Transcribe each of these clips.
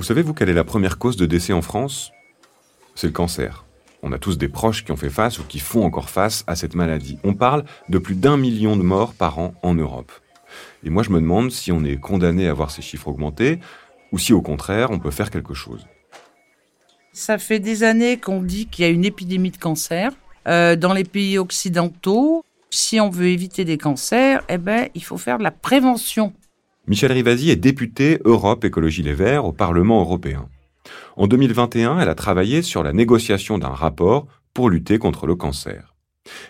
Vous savez, vous, quelle est la première cause de décès en France? C'est le cancer. On a tous des proches qui ont fait face ou qui font encore face à cette maladie. On parle de plus d'un million de morts par an en Europe. Et moi, je me demande si on est condamné à voir ces chiffres augmenter ou si au contraire, on peut faire quelque chose. Ça fait des années qu'on dit qu'il y a une épidémie de cancer euh, dans les pays occidentaux. Si on veut éviter des cancers, eh ben, il faut faire de la prévention. Michel Rivasi est député Europe Écologie Les Verts au Parlement européen. En 2021, elle a travaillé sur la négociation d'un rapport pour lutter contre le cancer.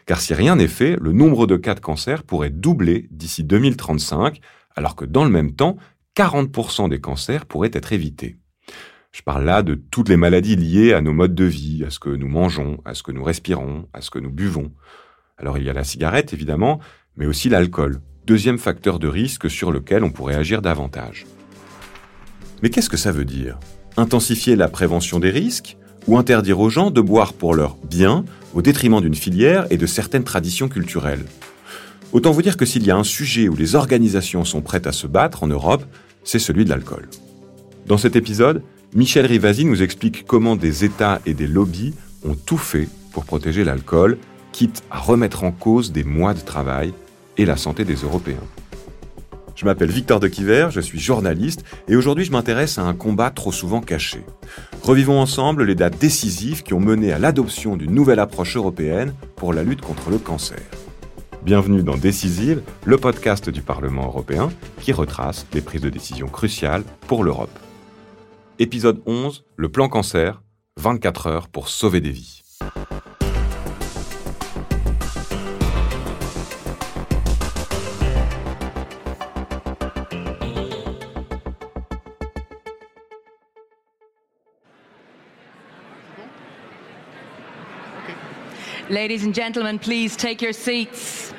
Car si rien n'est fait, le nombre de cas de cancer pourrait doubler d'ici 2035, alors que dans le même temps, 40% des cancers pourraient être évités. Je parle là de toutes les maladies liées à nos modes de vie, à ce que nous mangeons, à ce que nous respirons, à ce que nous buvons. Alors il y a la cigarette évidemment, mais aussi l'alcool, deuxième facteur de risque sur lequel on pourrait agir davantage. Mais qu'est-ce que ça veut dire? Intensifier la prévention des risques ou interdire aux gens de boire pour leur bien au détriment d'une filière et de certaines traditions culturelles? Autant vous dire que s'il y a un sujet où les organisations sont prêtes à se battre en Europe, c'est celui de l'alcool. Dans cet épisode, Michel Rivasi nous explique comment des États et des lobbies ont tout fait pour protéger l'alcool, quitte à remettre en cause des mois de travail et la santé des Européens. Je m'appelle Victor de Quiver, je suis journaliste et aujourd'hui je m'intéresse à un combat trop souvent caché. Revivons ensemble les dates décisives qui ont mené à l'adoption d'une nouvelle approche européenne pour la lutte contre le cancer. Bienvenue dans Décisive, le podcast du Parlement européen qui retrace les prises de décision cruciales pour l'Europe. Épisode 11, le plan cancer, 24 heures pour sauver des vies. Ladies and gentlemen, please take your seats.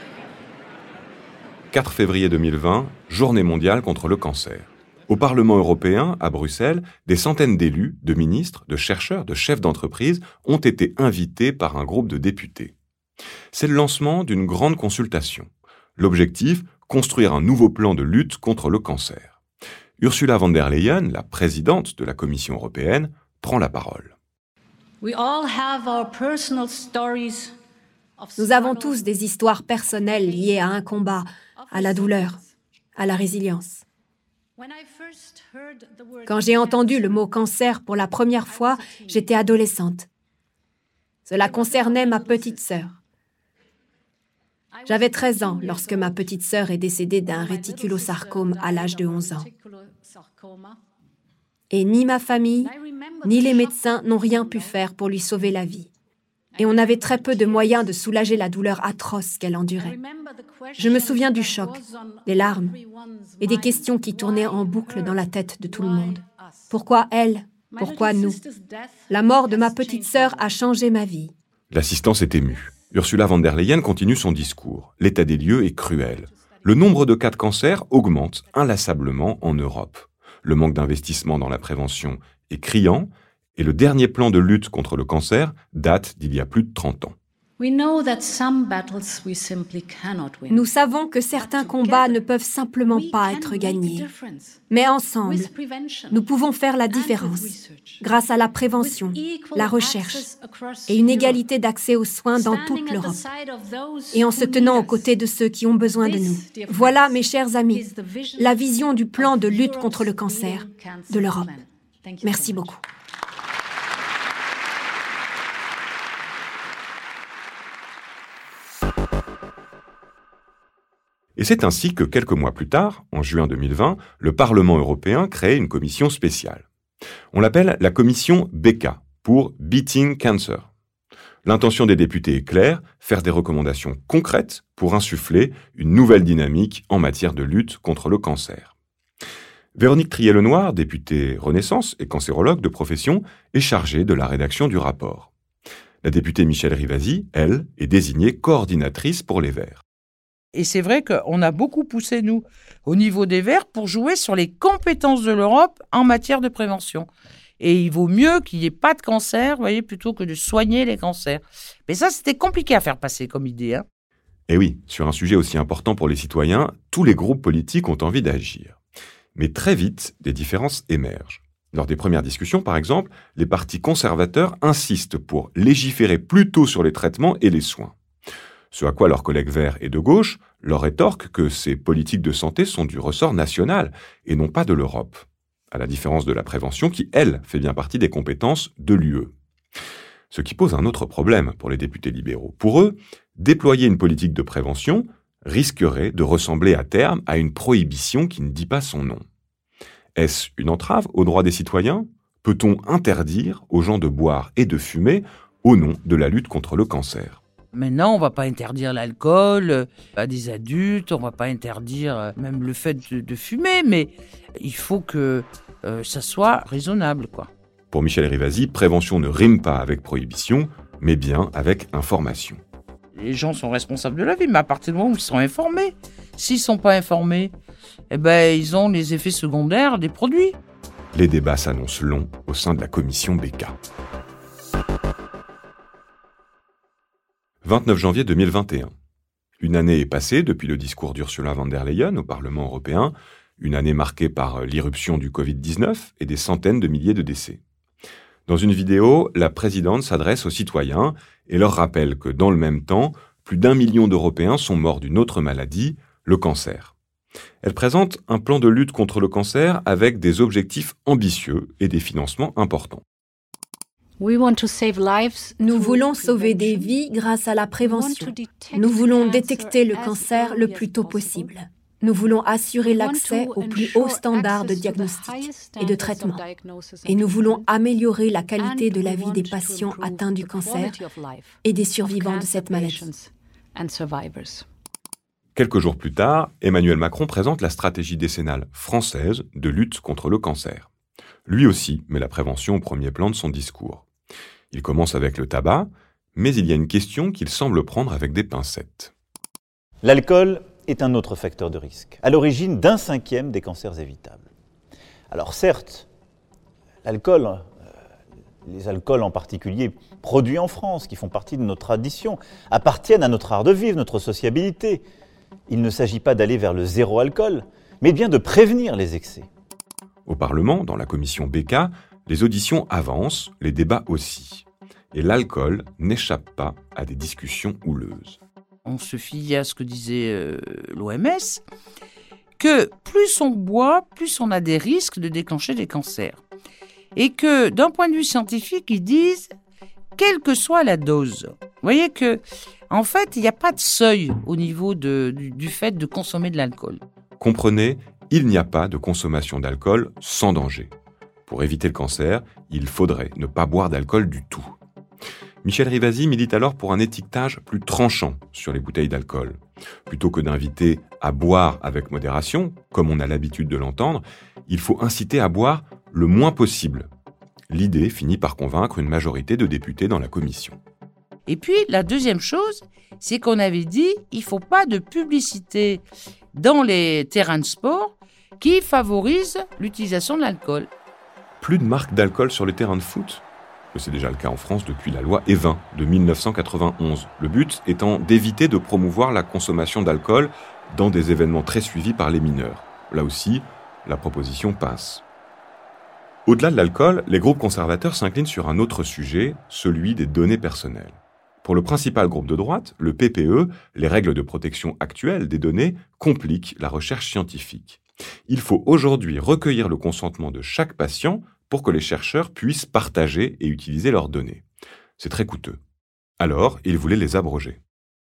4 février 2020, journée mondiale contre le cancer. Au Parlement européen, à Bruxelles, des centaines d'élus, de ministres, de chercheurs, de chefs d'entreprise ont été invités par un groupe de députés. C'est le lancement d'une grande consultation. L'objectif, construire un nouveau plan de lutte contre le cancer. Ursula von der Leyen, la présidente de la Commission européenne, prend la parole. Nous avons tous des histoires personnelles liées à un combat, à la douleur, à la résilience. Quand j'ai entendu le mot cancer pour la première fois, j'étais adolescente. Cela concernait ma petite sœur. J'avais 13 ans lorsque ma petite sœur est décédée d'un réticulosarcome à l'âge de 11 ans. Et ni ma famille, ni les médecins n'ont rien pu faire pour lui sauver la vie et on avait très peu de moyens de soulager la douleur atroce qu'elle endurait. Je me souviens du choc, des larmes et des questions qui tournaient en boucle dans la tête de tout le monde. Pourquoi elle? Pourquoi nous? La mort de ma petite sœur a changé ma vie. L'assistance est émue. Ursula von der Leyen continue son discours. L'état des lieux est cruel. Le nombre de cas de cancer augmente inlassablement en Europe. Le manque d'investissement dans la prévention est criant et le dernier plan de lutte contre le cancer date d'il y a plus de 30 ans. Nous savons que certains combats ne peuvent simplement pas être gagnés. Mais ensemble, nous pouvons faire la différence grâce à la prévention, la recherche et une égalité d'accès aux soins dans toute l'Europe. Et en se tenant aux côtés de ceux qui ont besoin de nous. Voilà, mes chers amis, la vision du plan de lutte contre le cancer de l'Europe. Merci beaucoup. Et c'est ainsi que quelques mois plus tard, en juin 2020, le Parlement européen crée une commission spéciale. On l'appelle la commission BECA, pour Beating Cancer. L'intention des députés est claire, faire des recommandations concrètes pour insuffler une nouvelle dynamique en matière de lutte contre le cancer. Véronique Trier-Lenoir, députée Renaissance et cancérologue de profession, est chargée de la rédaction du rapport. La députée Michel Rivasi, elle, est désignée coordinatrice pour les Verts. Et c'est vrai qu'on a beaucoup poussé, nous, au niveau des Verts, pour jouer sur les compétences de l'Europe en matière de prévention. Et il vaut mieux qu'il n'y ait pas de cancer, vous voyez, plutôt que de soigner les cancers. Mais ça, c'était compliqué à faire passer comme idée. Hein. Et oui, sur un sujet aussi important pour les citoyens, tous les groupes politiques ont envie d'agir. Mais très vite, des différences émergent. Lors des premières discussions, par exemple, les partis conservateurs insistent pour légiférer plutôt sur les traitements et les soins. Ce à quoi leurs collègues verts et de gauche leur rétorquent que ces politiques de santé sont du ressort national et non pas de l'Europe, à la différence de la prévention qui, elle, fait bien partie des compétences de l'UE. Ce qui pose un autre problème pour les députés libéraux. Pour eux, déployer une politique de prévention risquerait de ressembler à terme à une prohibition qui ne dit pas son nom. Est-ce une entrave aux droits des citoyens? Peut-on interdire aux gens de boire et de fumer au nom de la lutte contre le cancer? Maintenant, on va pas interdire l'alcool euh, à des adultes, on va pas interdire euh, même le fait de, fumer, mais il faut que euh, ça soit raisonnable, quoi. Pour Michel Rivasi, prévention ne rime pas avec prohibition, mais bien avec information. Les gens sont responsables de la vie, mais à partir du moment où ils sont informés, s'ils sont pas informés, eh ben ils ont les effets secondaires des produits. Les débats s'annoncent longs au sein de la commission BK. 29 janvier 2021. Une année est passée depuis le discours d'Ursula von der Leyen au Parlement européen, une année marquée par l'irruption du Covid-19 et des centaines de milliers de décès. Dans une vidéo, la présidente s'adresse aux citoyens et leur rappelle que dans le même temps, plus d'un million d'Européens sont morts d'une autre maladie, le cancer. Elle présente un plan de lutte contre le cancer avec des objectifs ambitieux et des financements importants. Nous voulons sauver des vies grâce à la prévention. Nous voulons détecter le cancer le plus tôt possible. Nous voulons assurer l'accès aux plus hauts standards de diagnostic et de traitement. Et nous voulons améliorer la qualité de la vie des patients atteints du cancer et des survivants de cette maladie. Quelques jours plus tard, Emmanuel Macron présente la stratégie décennale française de lutte contre le cancer. Lui aussi met la prévention au premier plan de son discours. Il commence avec le tabac, mais il y a une question qu'il semble prendre avec des pincettes. L'alcool est un autre facteur de risque, à l'origine d'un cinquième des cancers évitables. Alors certes, l'alcool, euh, les alcools en particulier produits en France, qui font partie de notre tradition, appartiennent à notre art de vivre, notre sociabilité. Il ne s'agit pas d'aller vers le zéro alcool, mais bien de prévenir les excès. Au Parlement, dans la commission BK, les auditions avancent, les débats aussi. Et l'alcool n'échappe pas à des discussions houleuses. On se fie à ce que disait euh, l'OMS, que plus on boit, plus on a des risques de déclencher des cancers. Et que d'un point de vue scientifique, ils disent, quelle que soit la dose, vous voyez que, en fait, il n'y a pas de seuil au niveau du fait de consommer de l'alcool. Comprenez, il n'y a pas de consommation d'alcool sans danger. Pour éviter le cancer, il faudrait ne pas boire d'alcool du tout. Michel Rivasi milite alors pour un étiquetage plus tranchant sur les bouteilles d'alcool. Plutôt que d'inviter à boire avec modération, comme on a l'habitude de l'entendre, il faut inciter à boire le moins possible. L'idée finit par convaincre une majorité de députés dans la commission. Et puis la deuxième chose, c'est qu'on avait dit il ne faut pas de publicité dans les terrains de sport qui favorise l'utilisation de l'alcool plus de marques d'alcool sur les terrains de foot C'est déjà le cas en France depuis la loi E20 de 1991. Le but étant d'éviter de promouvoir la consommation d'alcool dans des événements très suivis par les mineurs. Là aussi, la proposition passe. Au-delà de l'alcool, les groupes conservateurs s'inclinent sur un autre sujet, celui des données personnelles. Pour le principal groupe de droite, le PPE, les règles de protection actuelles des données compliquent la recherche scientifique. Il faut aujourd'hui recueillir le consentement de chaque patient pour que les chercheurs puissent partager et utiliser leurs données. C'est très coûteux. Alors, ils voulaient les abroger.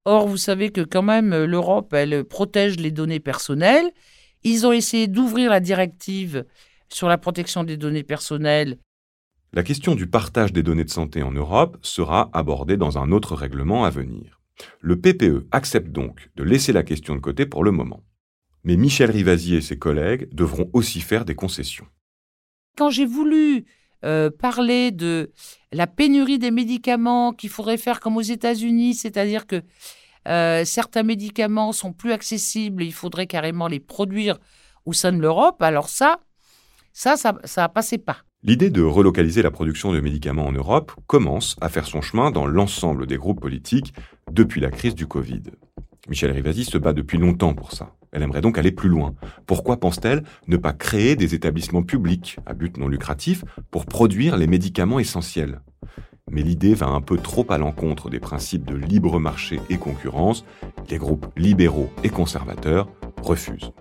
Or, vous savez que quand même, euh, l'Europe, elle protège les données personnelles. Ils ont essayé d'ouvrir la directive sur la protection des données personnelles. La question du partage des données de santé en Europe sera abordée dans un autre règlement à venir. Le PPE accepte donc de laisser la question de côté pour le moment. Mais Michel Rivasi et ses collègues devront aussi faire des concessions. Quand j'ai voulu euh, parler de la pénurie des médicaments, qu'il faudrait faire comme aux États-Unis, c'est-à-dire que euh, certains médicaments sont plus accessibles, il faudrait carrément les produire au sein de l'Europe, alors ça, ça, ça, ça passait pas. L'idée de relocaliser la production de médicaments en Europe commence à faire son chemin dans l'ensemble des groupes politiques depuis la crise du Covid. Michel Rivasi se bat depuis longtemps pour ça. Elle aimerait donc aller plus loin. Pourquoi pense-t-elle ne pas créer des établissements publics à but non lucratif pour produire les médicaments essentiels? Mais l'idée va un peu trop à l'encontre des principes de libre marché et concurrence. Les groupes libéraux et conservateurs refusent.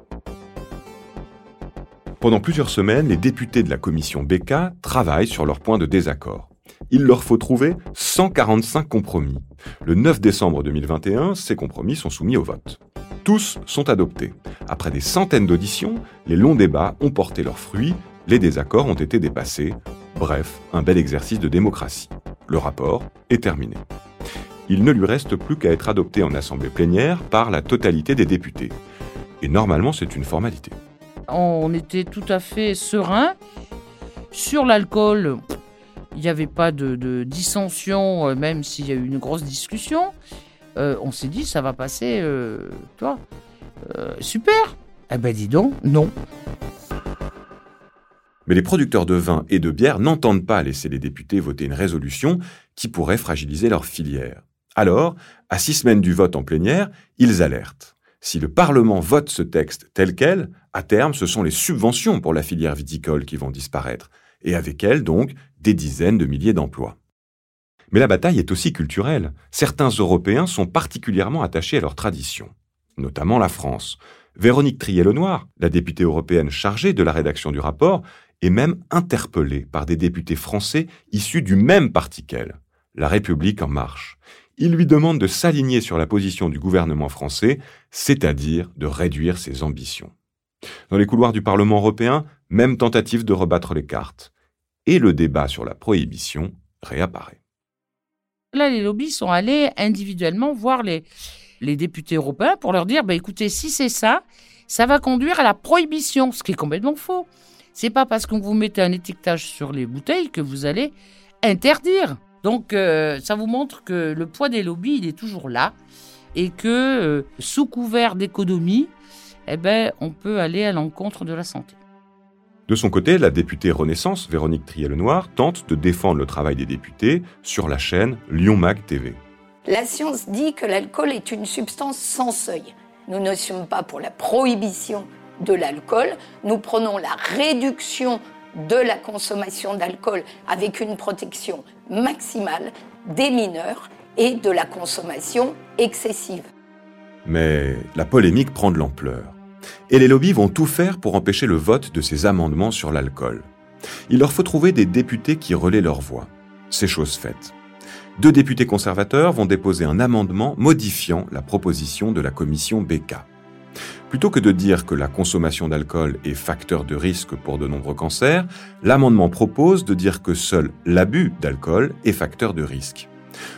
Pendant plusieurs semaines, les députés de la commission BK travaillent sur leur point de désaccord. Il leur faut trouver 145 compromis. Le 9 décembre 2021, ces compromis sont soumis au vote. Tous sont adoptés. Après des centaines d'auditions, les longs débats ont porté leurs fruits, les désaccords ont été dépassés. Bref, un bel exercice de démocratie. Le rapport est terminé. Il ne lui reste plus qu'à être adopté en assemblée plénière par la totalité des députés. Et normalement, c'est une formalité on était tout à fait serein. Sur l'alcool, il n'y avait pas de, dissension, euh, même s'il y a eu une grosse discussion. Euh, on s'est dit, ça va passer, euh, toi, super. Eh ben dis donc, non. Mais les producteurs de vin et de bière n'entendent pas laisser les députés voter une résolution qui pourrait fragiliser leur filière. Alors, à six semaines du vote en plénière, ils alertent. Si le Parlement vote ce texte tel quel, à terme, ce sont les subventions pour la filière viticole qui vont disparaître, et avec elles, donc, des dizaines de milliers d'emplois. Mais la bataille est aussi culturelle. Certains Européens sont particulièrement attachés à leur tradition, notamment la France. Véronique Trier-Lenoir, la députée européenne chargée de la rédaction du rapport, est même interpellée par des députés français issus du même parti qu'elle, La République en marche il lui demande de s'aligner sur la position du gouvernement français, c'est-à-dire de réduire ses ambitions. Dans les couloirs du Parlement européen, même tentative de rebattre les cartes. Et le débat sur la prohibition réapparaît. Là, les lobbies sont allés individuellement voir les, députés européens pour leur dire bah, écoutez, si c'est ça, ça va conduire à la prohibition, ce qui est complètement faux. C'est pas parce qu'on vous mettez un étiquetage sur les bouteilles que vous allez interdire. Donc euh, ça vous montre que le poids des lobbies, il est toujours là et que euh, sous couvert d'économie, eh ben, on peut aller à l'encontre de la santé. De son côté, la députée Renaissance, Véronique Trier-Lenoir, tente de défendre le travail des députés sur la chaîne Lyon Mag TV. La science dit que l'alcool est une substance sans seuil. Nous ne sommes pas pour la prohibition de l'alcool, nous prenons la réduction de la consommation d'alcool avec une protection maximale des mineurs et de la consommation excessive. Mais la polémique prend de l'ampleur. Et les lobbies vont tout faire pour empêcher le vote de ces amendements sur l'alcool. Il leur faut trouver des députés qui relaient leur voix. C'est chose faite. Deux députés conservateurs vont déposer un amendement modifiant la proposition de la commission BK. Plutôt que de dire que la consommation d'alcool est facteur de risque pour de nombreux cancers, l'amendement propose de dire que seul l'abus d'alcool est facteur de risque.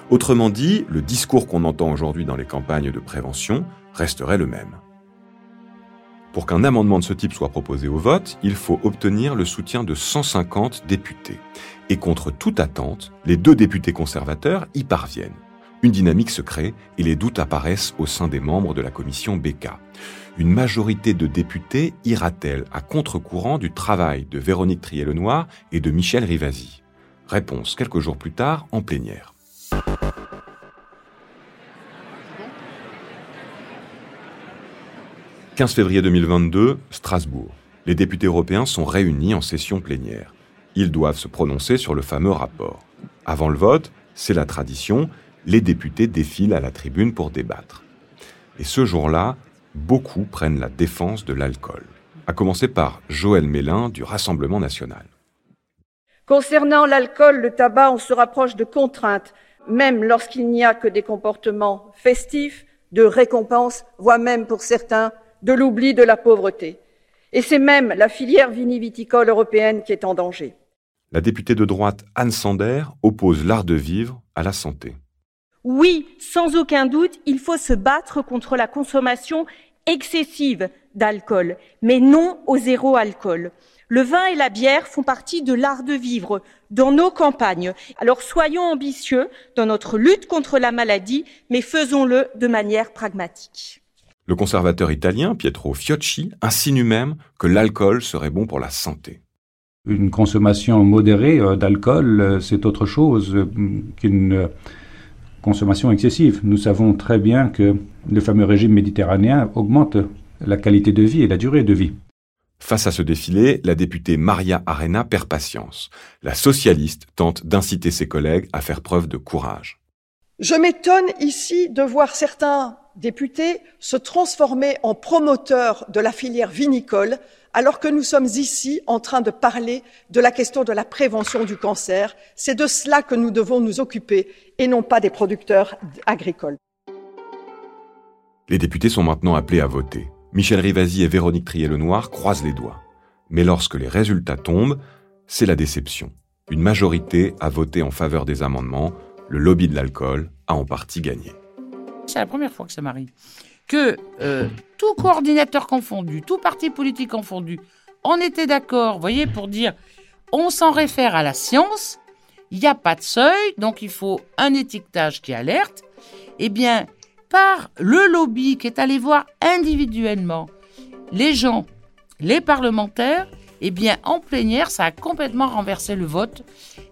Autrement dit, le discours qu'on entend aujourd'hui dans les campagnes de prévention resterait le même. Pour qu'un amendement de ce type soit proposé au vote, il faut obtenir le soutien de 150 députés. Et contre toute attente, les deux députés conservateurs y parviennent. Une dynamique se crée et les doutes apparaissent au sein des membres de la commission BK. Une majorité de députés ira-t-elle à contre-courant du travail de Véronique Trier-Lenoir et de Michel Rivasi? Réponse quelques jours plus tard en plénière. « 15 février 2022, Strasbourg. Les députés européens sont réunis en session plénière. Ils doivent se prononcer sur le fameux rapport. Avant le vote, c'est la tradition, les députés défilent à la tribune pour débattre. Et ce jour-là, beaucoup prennent la défense de l'alcool, à commencer par Joël Mélin du Rassemblement national. Concernant l'alcool, le tabac, on se rapproche de contraintes, même lorsqu'il n'y a que des comportements festifs, de récompenses, voire même pour certains de l'oubli de la pauvreté. Et c'est même la filière viniviticole européenne qui est en danger. La députée de droite Anne Sander oppose l'art de vivre à la santé. Oui, sans aucun doute, il faut se battre contre la consommation excessive d'alcool, mais non au zéro alcool. Le vin et la bière font partie de l'art de vivre dans nos campagnes. Alors soyons ambitieux dans notre lutte contre la maladie, mais faisons-le de manière pragmatique. Le conservateur italien Pietro Fiocchi insinue même que l'alcool serait bon pour la santé. Une consommation modérée euh, d'alcool, euh, c'est autre chose euh, qu'une consommation excessive. Nous savons très bien que le fameux régime méditerranéen augmente la qualité de vie et la durée de vie. Face à ce défilé, la députée Maria Arena perd patience. La socialiste tente d'inciter ses collègues à faire preuve de courage. Je m'étonne ici de voir certains députés se transformer en promoteurs de la filière vinicole alors que nous sommes ici en train de parler de la question de la prévention du cancer. C'est de cela que nous devons nous occuper et non pas des producteurs agricoles. Les députés sont maintenant appelés à voter. Michel Rivasi et Véronique Trier-Lenoir croisent les doigts. Mais lorsque les résultats tombent, c'est la déception. Une majorité a voté en faveur des amendements, le lobby de l'alcool a en partie gagné. C'est la première fois que ça m'arrive. Que euh, tout coordinateur confondu, tout parti politique confondu, on était d'accord, voyez, pour dire on s'en réfère à la science, il n'y a pas de seuil, donc il faut un étiquetage qui alerte. Eh bien, par le lobby qui est allé voir individuellement les gens, les parlementaires, eh bien, en plénière, ça a complètement renversé le vote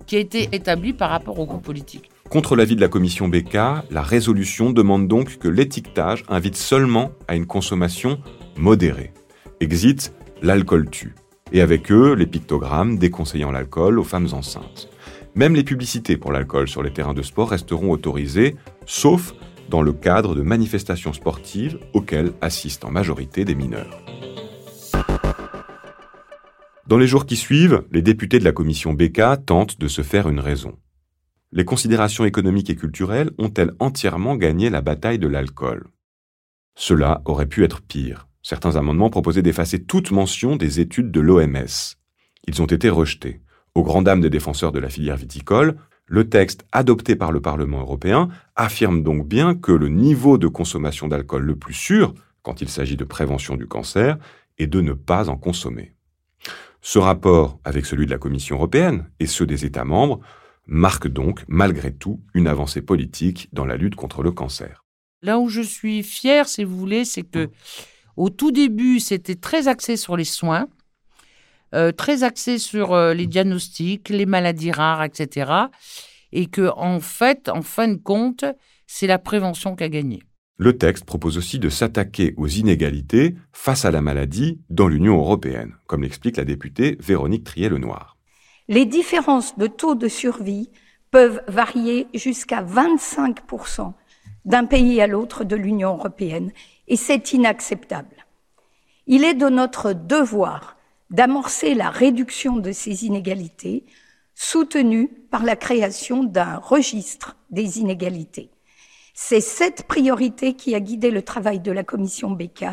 qui a été établi par rapport au groupe politique. Contre l'avis de la commission BK, la résolution demande donc que l'étiquetage invite seulement à une consommation modérée. Exit, l'alcool tue. Et avec eux, les pictogrammes déconseillant l'alcool aux femmes enceintes. Même les publicités pour l'alcool sur les terrains de sport resteront autorisées, sauf dans le cadre de manifestations sportives auxquelles assistent en majorité des mineurs. Dans les jours qui suivent, les députés de la commission BK tentent de se faire une raison les considérations économiques et culturelles ont-elles entièrement gagné la bataille de l'alcool? Cela aurait pu être pire. Certains amendements proposaient d'effacer toute mention des études de l'OMS. Ils ont été rejetés. Au grand dam des défenseurs de la filière viticole, le texte adopté par le Parlement européen affirme donc bien que le niveau de consommation d'alcool le plus sûr, quand il s'agit de prévention du cancer, est de ne pas en consommer. Ce rapport, avec celui de la Commission européenne et ceux des États membres, marque donc, malgré tout, une avancée politique dans la lutte contre le cancer. Là où je suis fier, si vous voulez, c'est que au tout début, c'était très axé sur les soins, euh, très axé sur euh, les diagnostics, les maladies rares, etc. Et que, en fait, en fin de compte, c'est la prévention qui a gagné. Le texte propose aussi de s'attaquer aux inégalités face à la maladie dans l'Union européenne, comme l'explique la députée Véronique Trier-Lenoir. Les différences de taux de survie peuvent varier jusqu'à 25% d'un pays à l'autre de l'Union européenne, et c'est inacceptable. Il est de notre devoir d'amorcer la réduction de ces inégalités, soutenue par la création d'un registre des inégalités. C'est cette priorité qui a guidé le travail de la commission BK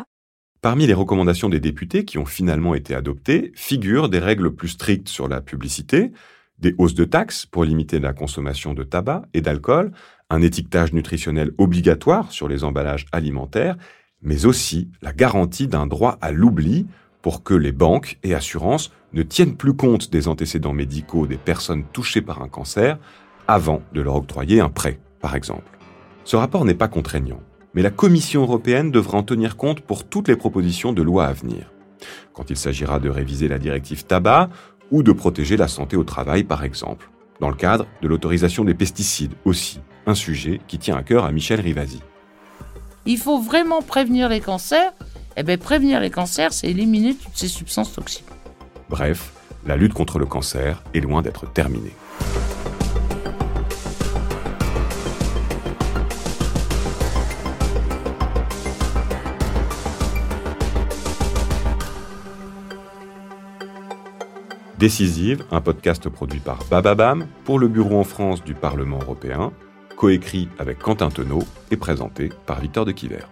Parmi les recommandations des députés qui ont finalement été adoptées figurent des règles plus strictes sur la publicité, des hausses de taxes pour limiter la consommation de tabac et d'alcool, un étiquetage nutritionnel obligatoire sur les emballages alimentaires, mais aussi la garantie d'un droit à l'oubli pour que les banques et assurances ne tiennent plus compte des antécédents médicaux des personnes touchées par un cancer avant de leur octroyer un prêt, par exemple. Ce rapport n'est pas contraignant mais la Commission européenne devra en tenir compte pour toutes les propositions de loi à venir. Quand il s'agira de réviser la directive tabac ou de protéger la santé au travail, par exemple. Dans le cadre de l'autorisation des pesticides aussi, un sujet qui tient à cœur à Michel Rivasi. Il faut vraiment prévenir les cancers. Eh bien, prévenir les cancers, c'est éliminer toutes ces substances toxiques. Bref, la lutte contre le cancer est loin d'être terminée. Décisive, un podcast produit par Bababam pour le Bureau en France du Parlement européen, coécrit avec Quentin Tenot et présenté par Victor de Quiver.